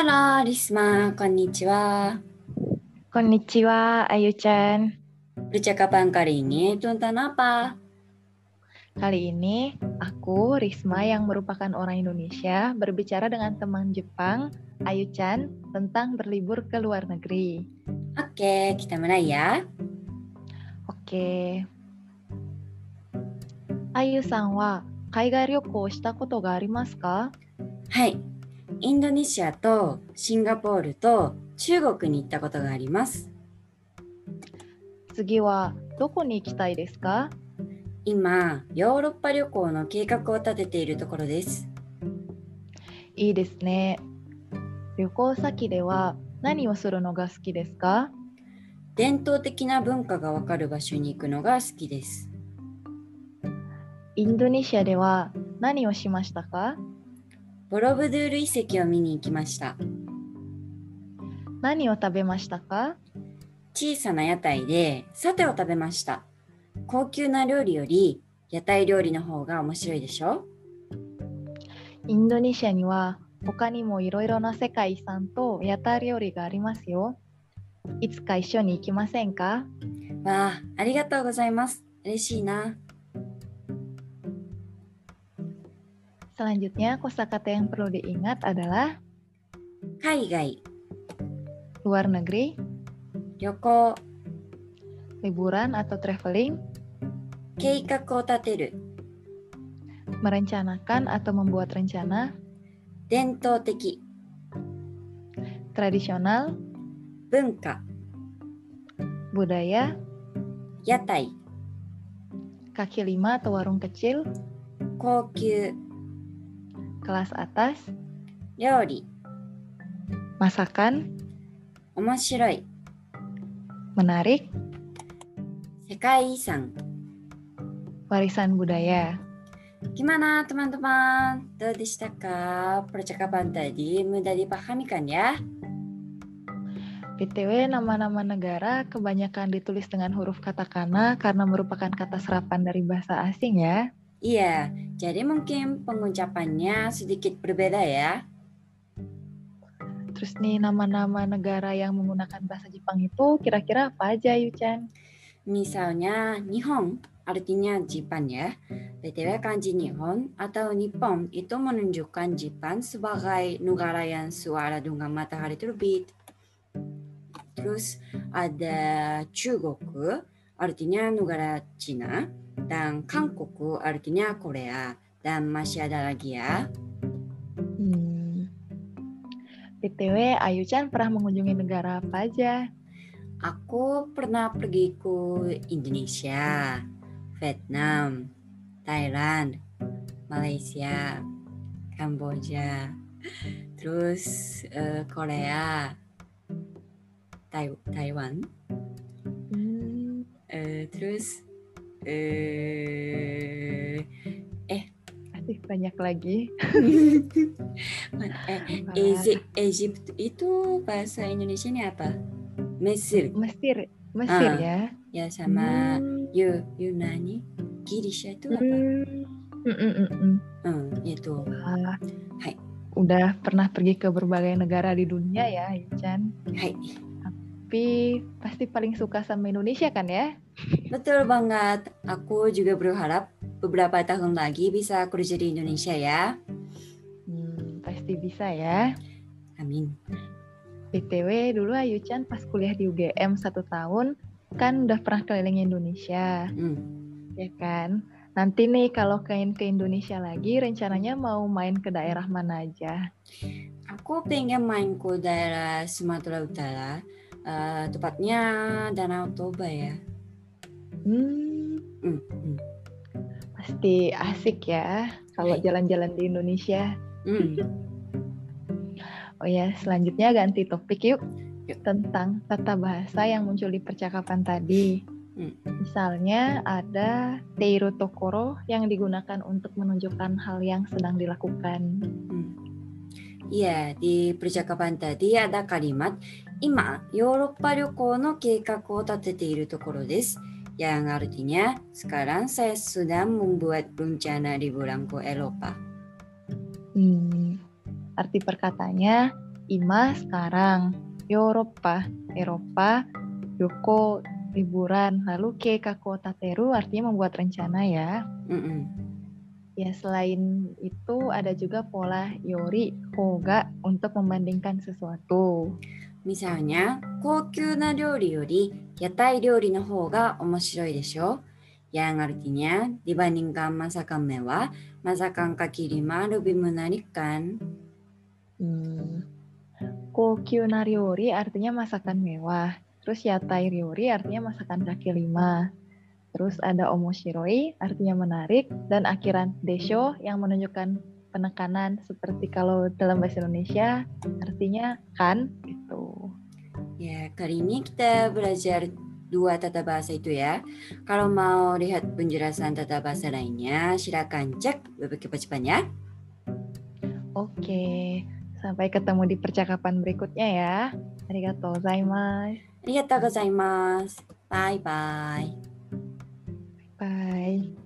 Halo, Risma. Konnichiwa. Konnichiwa, Ayu-chan. Percakapan kali ini tentang apa? Kali ini, aku, Risma yang merupakan orang Indonesia, berbicara dengan teman Jepang, Ayu-chan, tentang berlibur ke luar negeri. Oke, kita mulai ya. Oke. Ayu-san wa 海外旅行をしたこ インドネシアとシンガポールと中国に行ったことがあります。次はどこに行きたいですか？今、ヨーロッパ旅行の計画を立てているところです。いいですね。旅行先では何をするのが好きですか？伝統的な文化がわかる場所に行くのが好きです。インドネシアでは何をしましたか？ボロブドゥール遺跡を見に行きました。何を食べましたか？小さな屋台でサテを食べました。高級な料理より屋台料理の方が面白いでしょ？インドネシアには他にもいろいろな世界遺産と屋台料理がありますよ。いつか一緒に行きませんか？わあ、ありがとうございます。嬉しいな。Selanjutnya, kosakata yang perlu diingat adalah kaigai. Luar negeri. Yoko. Liburan atau traveling. Keikaku tateru. Merencanakan atau membuat rencana. Dentoteki. Tradisional. Bunka. Budaya. Yatai. Kaki lima atau warung kecil. Kokyu kelas atas, Yori, masakan, Omoshiroi, menarik, Sekai Isan, warisan budaya. Gimana teman-teman? Dodishitaka percakapan tadi mudah dipahami kan ya? PTW nama-nama negara kebanyakan ditulis dengan huruf katakana karena merupakan kata serapan dari bahasa asing ya. Iya, jadi mungkin pengucapannya sedikit berbeda ya. Terus nih nama-nama negara yang menggunakan bahasa Jepang itu kira-kira apa aja, Yu-chan? Misalnya Nihon artinya Jepang ya. BTW kanji Nihon atau Nippon itu menunjukkan Jepang sebagai negara yang suara dengan matahari terbit. Terus ada Chugok artinya negara Cina dan 韓国 artinya Korea dan masih ada lagi ya. Hmm. BTW, Ayu-chan pernah mengunjungi negara apa aja? Aku pernah pergi ke Indonesia, Vietnam, Thailand, Malaysia, Kamboja, terus eh, Korea, Tai- Taiwan, Hmm, eh, terus eh, pasti banyak lagi. eh, Egypt, Egypt itu bahasa Indonesia ini apa? Mesir, Mesir, Mesir Ah, ya. ya sama Hmm. Yu Yunani, Girisha itu apa? Hmm. Mm, mm, mm, mm. Hmm, itu. Wah, Hai. Udah pernah pergi ke berbagai negara di dunia ya, Ayu-chan. Hai, Tapi pasti paling suka sama Indonesia kan ya? betul banget. Aku juga berharap beberapa tahun lagi bisa kerja di Indonesia ya. Hmm, pasti bisa ya. Amin. BTW dulu Ayu-chan pas kuliah di UGM satu tahun kan udah pernah keliling Indonesia, Hmm. ya kan? Nanti nih kalau kain ke Indonesia lagi rencananya mau main ke daerah mana aja? Aku pengen main ke daerah Sumatera Utara, eh, tepatnya Danau Toba ya. Hmm, Hmm, hmm. pasti asik ya kalau Hai. jalan-jalan di Indonesia. Hmm. Oh ya, selanjutnya ganti topik yuk. Yuk. Tentang tata bahasa yang muncul di percakapan tadi. Hmm. Misalnya ada teiru tokoro yang digunakan untuk menunjukkan hal yang sedang dilakukan. Hmm. Iya, di percakapan tadi ada kalimat 今、ヨーロッパ旅行の計画を立てているところです。Yang artinya, sekarang saya sedang membuat rencana liburan ke Eropa. Hmm, arti perkatanya, Ima sekarang, Eropa, Eropa, Yoko liburan, lalu ke tateru artinya membuat rencana ya. Mm-mm. Ya selain itu ada juga pola yori, hoga untuk membandingkan sesuatu. Misalnya, 高級な料理より屋台料理の方が面白いでしょ Yang artinya dibandingkan masakan mewah, masakan kaki lima lebih menarik kan? Hmm. Kokyu nariori artinya masakan mewah. Terus yatai ryori artinya masakan kaki lima. Terus ada omoshiroi artinya menarik. Dan akhiran desho yang menunjukkan penekanan seperti kalau dalam bahasa Indonesia artinya kan gitu. Ya, kali ini kita belajar dua tata bahasa itu ya. Kalau mau lihat penjelasan tata bahasa lainnya, silakan cek web kecepatan ya. Oke, sampai ketemu di percakapan berikutnya ya. Arigato gozaimasu. Arigato gozaimasu. Bye bye. Bye.